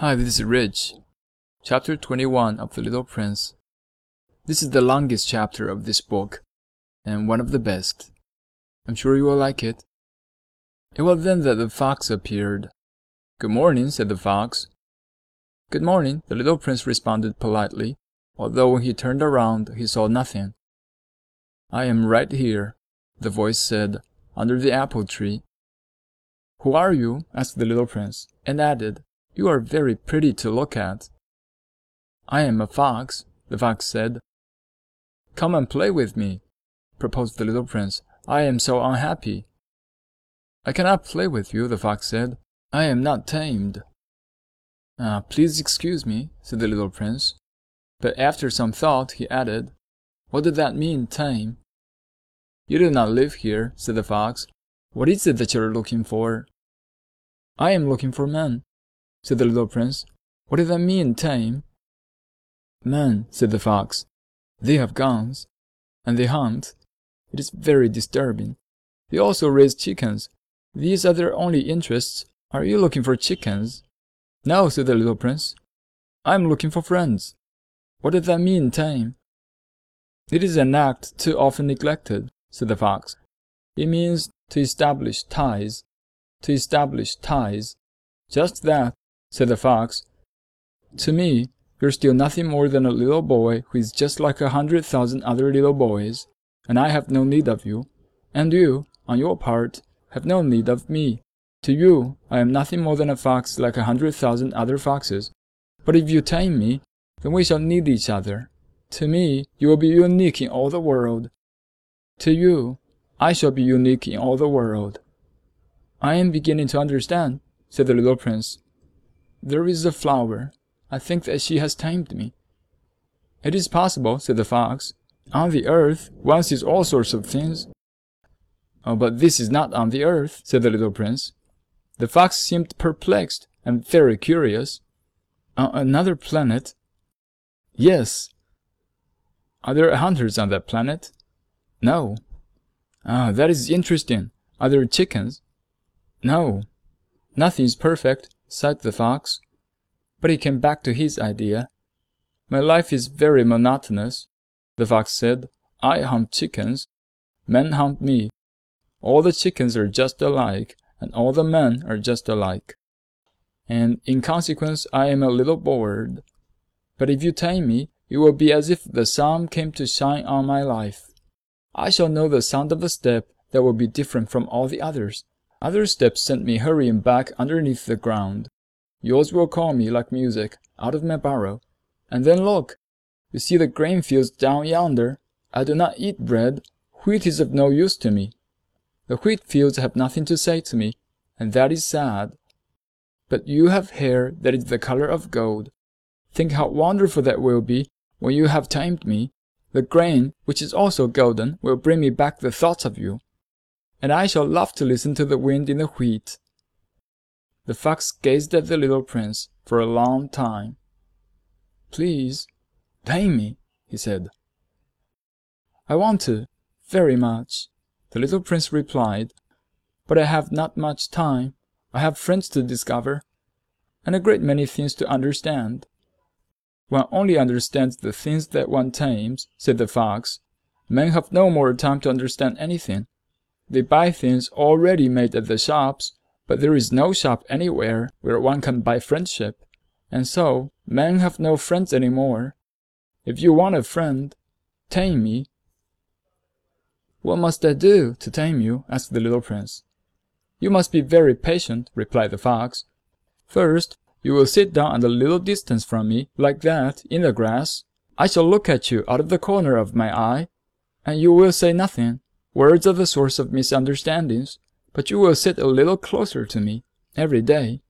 Hi, this is Rich. Chapter 21 of The Little Prince. This is the longest chapter of this book, and one of the best. I'm sure you will like it. Eh, it was then that the fox appeared. Good morning, said the fox. Good morning, the little prince responded politely, although when he turned around he saw nothing. I am right here, the voice said, under the apple tree. Who are you? asked the little prince, and added, you are very pretty to look at. I am a fox, the fox said. Come and play with me, proposed the little prince. I am so unhappy. I cannot play with you, the fox said. I am not tamed. Ah, please excuse me, said the little prince. But after some thought, he added, What did that mean, tame? You do not live here, said the fox. What is it that you are looking for? I am looking for men, said the little prince. What does that mean, tame? Man, said the fox. They have guns, and they hunt. It is very disturbing. They also raise chickens. These are their only interests. Are you looking for chickens? No, said the little prince. I am looking for friends. What does that mean, tame? It is an act too often neglected, said the fox. It means to establish ties. To establish ties. Just that, said the fox. To me, you're still nothing more than a little boy who is just like a hundred thousand other little boys, and I have no need of you, and you, on your part, have no need of me. To you, I am nothing more than a fox like a hundred thousand other foxes. But if you tame me, then we shall need each other. To me, you will be unique in all the world. To you, I shall be unique in all the world. I am beginning to understand, said the little prince. There is a flower. I think that she has tamed me. It is possible, said the fox. On the earth, one sees all sorts of things. Oh, but this is not on the earth, said the little prince. The fox seemed perplexed and very curious. On another planet? Yes. Are there hunters on that planet? No. Ah, that is interesting. Are there chickens? No. Nothing is perfect sighed the fox. But he came back to his idea. My life is very monotonous, the fox said. I hunt chickens. Men hunt me. All the chickens are just alike, and all the men are just alike. And in consequence, I am a little bored. But if you tame me, it will be as if the sun came to shine on my life. I shall know the sound of a step that will be different from all the others. Other steps sent me hurrying back underneath the ground. Yours will call me like music out of my burrow. And then look! You see the grain fields down yonder? I do not eat bread. Wheat is of no use to me. The wheat fields have nothing to say to me, and that is sad. But you have hair that is the color of gold. Think how wonderful that will be when you have tamed me. The grain, which is also golden, will bring me back the thoughts of you and I shall love to listen to the wind in the wheat. The fox gazed at the little prince for a long time. Please, tame me, he said. I want to, very much, the little prince replied, but I have not much time. I have friends to discover, and a great many things to understand. One only understands the things that one tames, said the fox. Men have no more time to understand anything. They buy things already made at the shops, but there is no shop anywhere where one can buy friendship, and so men have no friends any more. If you want a friend, tame me. What must I do to tame you? asked the little prince. You must be very patient, replied the fox. First, you will sit down at a little distance from me, like that, in the grass. I shall look at you out of the corner of my eye, and you will say nothing. Words are the source of misunderstandings, but you will sit a little closer to me every day.